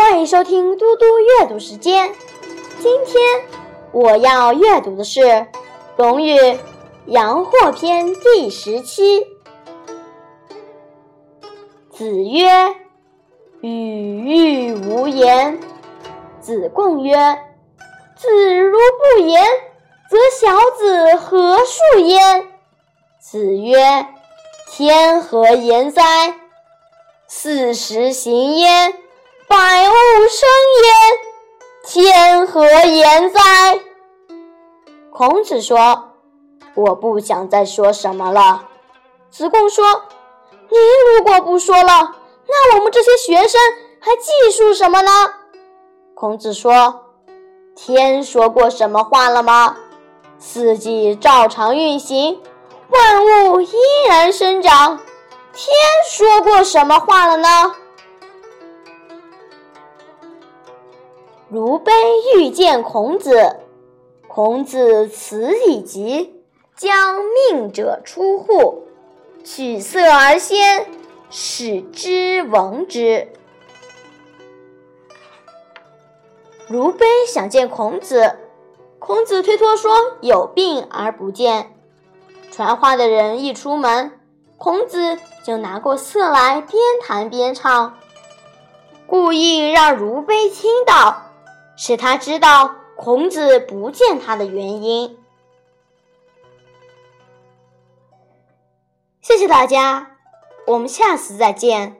欢迎收听嘟嘟阅读时间。今天我要阅读的是《论语·阳货篇》第十七。子曰：“语欲无言。”子贡曰：“子如不言，则小子何述焉？”子曰：“天何言哉？四时行焉，百物生焉。天何言哉？”孔子说：“我不想再说什么了。”子贡说：“你如果不说了，那我们这些学生还记述什么呢？”孔子说：“天说过什么话了吗？四季照常运行。”万物依然生长，天说过什么话了呢？如悲遇见孔子，孔子辞以疾，将命者出户，取色而先，使之闻之。如悲想见孔子，孔子推脱说有病而不见。传话的人一出门，孔子就拿过瑟来，边弹边唱，故意让如悲听到，使他知道孔子不见他的原因。谢谢大家，我们下次再见。